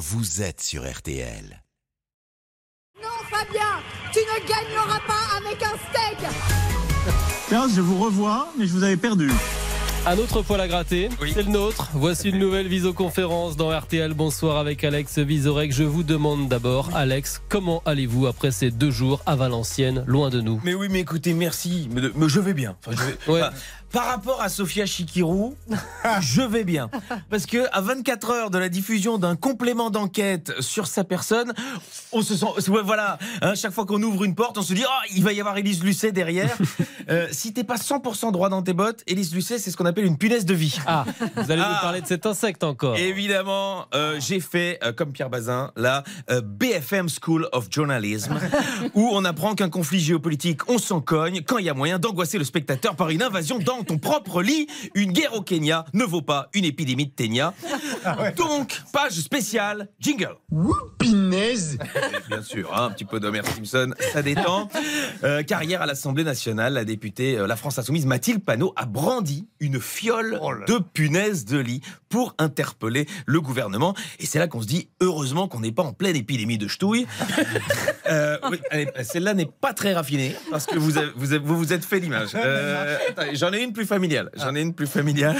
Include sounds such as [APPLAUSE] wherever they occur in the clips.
vous êtes sur RTL. Non, Fabien, tu ne gagneras pas avec un steak. je vous revois, mais je vous avais perdu. Un autre poil à gratter, c'est le nôtre. Voici une nouvelle visioconférence dans RTL. Bonsoir avec Alex Visorek. Je vous demande d'abord, Alex, comment allez-vous après ces deux jours à Valenciennes, loin de nous? Mais oui, mais écoutez, merci. Mais, mais je vais bien. Enfin, je vais- Ouais. enfin, par rapport à Sofia Chikirou, [LAUGHS] je vais bien. Parce que à 24 heures de la diffusion d'un complément d'enquête sur sa personne, on se sent. ouais, voilà, hein, chaque fois qu'on ouvre une porte, on se dit Ah, il va y avoir Élise Lucet derrière. [LAUGHS] Euh, si t'es pas 100% droit dans tes bottes, Élise Lucet, c'est ce qu'on appelle une punaise de vie. Ah, vous allez Ah. nous parler de cet insecte encore. Évidemment, euh, j'ai fait, euh, comme Pierre Bazin, la BFM School of Journalism, [LAUGHS] où on apprend qu'un conflit géopolitique, on s'en cogne, quand il y a moyen d'angoisser le spectateur par une invasion dans ton propre lit. Une guerre au Kenya ne vaut pas une épidémie de ténia. Donc, page spéciale, jingle. Bien sûr, hein, un petit peu d'Homer Simpson, ça détend. Euh, carrière à l'Assemblée nationale, la députée euh, La France Insoumise, Mathilde Panot, a brandi une fiole de punaise de lit pour interpeller le gouvernement. Et c'est là qu'on se dit, heureusement qu'on n'est pas en pleine épidémie de ch'touille. [LAUGHS] Euh, oui, Celle-là n'est pas très raffinée, parce que vous avez- vous, avez- vous, vous êtes fait l'image. Euh, J'en ai une plus familiale. J'en ai une plus familiale.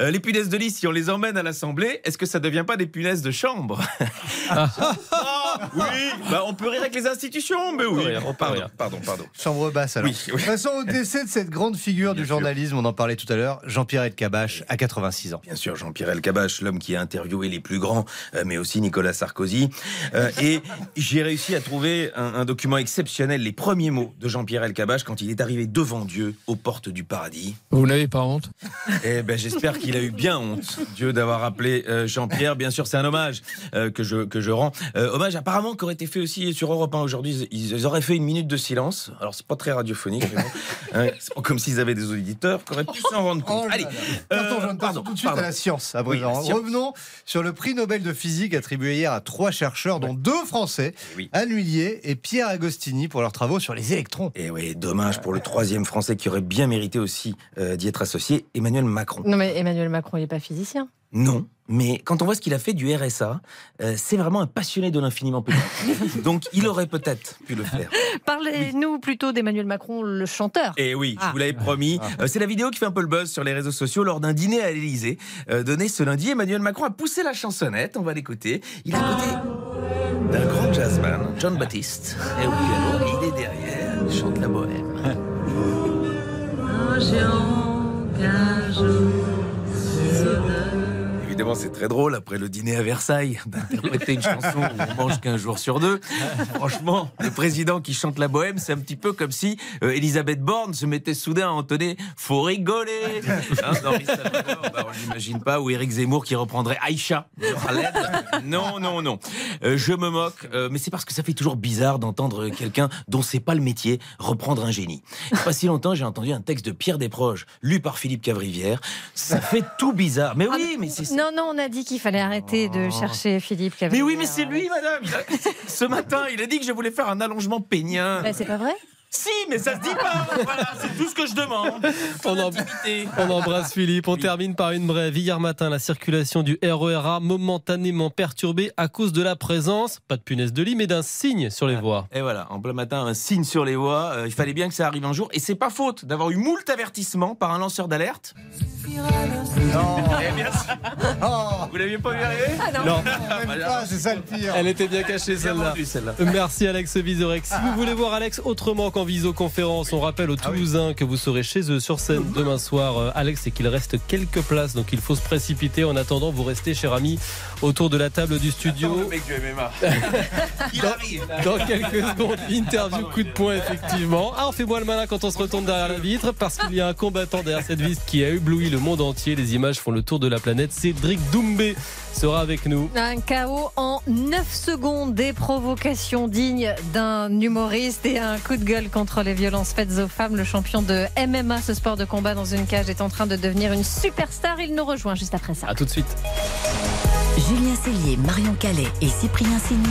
Euh, les punaises de lit, si on les emmène à l'Assemblée, est-ce que ça devient pas des punaises de chambre? [LAUGHS] [LAUGHS] Ah, Oui, bah, on peut rire avec les institutions, mais oui. rire, on peut pardon, rire. pardon, pardon. Chambre basse alors. Oui, oui. De toute façon, au décès de cette grande figure Bien du sûr. journalisme, on en parlait tout à l'heure, Jean-Pierre Elkabach, à 86 ans. Bien sûr, Jean-Pierre Elkabach, l'homme qui a interviewé les plus grands, euh, mais aussi Nicolas Sarkozy. Euh, et j'ai réussi à trouver un, un document exceptionnel, les premiers mots de Jean-Pierre Elkabach quand il est arrivé devant Dieu aux portes du paradis. Vous n'avez pas honte? Eh ben, j'espère qu'il a eu bien honte, Dieu, d'avoir appelé euh, Jean-Pierre. Bien sûr, c'est un hommage euh, que, je, que je rends. Euh, hommage apparemment qui aurait été fait aussi sur Europe 1 aujourd'hui. Ils, ils auraient fait une minute de silence. Alors, c'est pas très radiophonique, mais bon. [LAUGHS] Hein, c'est pas comme s'ils avaient des auditeurs qui auraient pu s'en rendre compte. Oh Allez, euh, pardon, tout de suite pardon. à la science, à Oui, présent. la science. Revenons sur le prix Nobel de physique attribué hier à trois chercheurs, dont deux Français, Oui. Anne Huillier et Pierre Agostini, pour leurs travaux sur les électrons. Et oui, dommage pour le troisième Français qui aurait bien mérité aussi euh, d'y être associé, Emmanuel Macron. Non, mais Emmanuel Macron, il n'est pas physicien. Non, mais quand on voit ce qu'il a fait du RSA, euh, c'est vraiment un passionné de l'infiniment petit. [LAUGHS] Donc il aurait peut-être pu le faire. Parlez-nous plutôt d'Emmanuel Macron, le chanteur. Et oui, je Ah. vous l'avais promis. Euh, c'est la vidéo qui fait un peu le buzz sur les réseaux sociaux lors d'un dîner à l'Élysée. Euh, donné ce lundi, Emmanuel Macron a poussé la chansonnette, on va l'écouter. Il est à côté d'un grand jazzman, John Baptiste. Et au piano, et il est derrière, il chante la bohème. [LAUGHS] c'est très drôle après le dîner à Versailles [LAUGHS] d'interpréter une chanson où on mange qu'un jour sur deux. Franchement, le président qui chante la bohème, c'est un petit peu comme si euh, Elisabeth Borne se mettait soudain à entonner Faut rigoler Hein, Salvador, bah, On n'imagine pas, ou Éric Zemmour qui reprendrait Aïcha. Non, non, non. Euh, je me moque, euh, mais c'est parce que ça fait toujours bizarre d'entendre quelqu'un dont c'est pas le métier reprendre un génie. Il y a Pas si longtemps, j'ai entendu un texte de Pierre Desproges, lu par Philippe Cavrivière. Ça fait tout bizarre. Mais oui, mais c'est Non, non, on a dit qu'il fallait arrêter de chercher Philippe mais oui, mais c'est lui, madame. Ce matin, il a dit que je voulais faire un allongement pénien. Bah, c'est pas vrai Si, mais ça se dit pas. [LAUGHS] Voilà, c'est tout ce que je demande. On en-. On embrasse Philippe. On termine par une brève. Hier matin, la circulation du RERA momentanément perturbée à cause de la présence, pas de punaise de lit, mais d'un signe sur les voies. Et voilà, en plein matin, un signe sur les voies. Euh, il fallait bien que ça arrive un jour. Et c'est pas faute d'avoir eu moult avertissements par un lanceur d'alerte. Non, Eh bien, [LAUGHS] oh, vous l'aviez pas vu arriver Non, même pas, c'est ça le pire. elle était bien cachée celle-là. Merci Alex Vizorek. Si vous voulez voir Alex autrement qu'en visioconférence, on rappelle aux Toulousains que vous serez chez eux sur scène demain soir. Euh, Alex, c'est qu'il reste quelques places, donc il faut se précipiter. En attendant, vous restez, cher ami, autour de la table du studio. mec du MMA. [LAUGHS] Il Dans- arrive. Dans quelques secondes, interview coup de poing, effectivement. Ah, on fait moi le malin quand on se retourne derrière la vitre, parce qu'il y a un combattant derrière cette vitre qui a ébloui le monde entier. Les images font le tour de la planète. Cédric Doumbé sera avec nous. Un chaos en 9 secondes, des provocations dignes d'un humoriste et un coup de gueule contre les violences faites aux femmes. Le champion de MMA, ce sport de combat dans une cage, est en train de devenir une superstar. Il nous rejoint juste après ça. À tout de suite. Julien Cellier, Marion Calais et Cyprien Sénou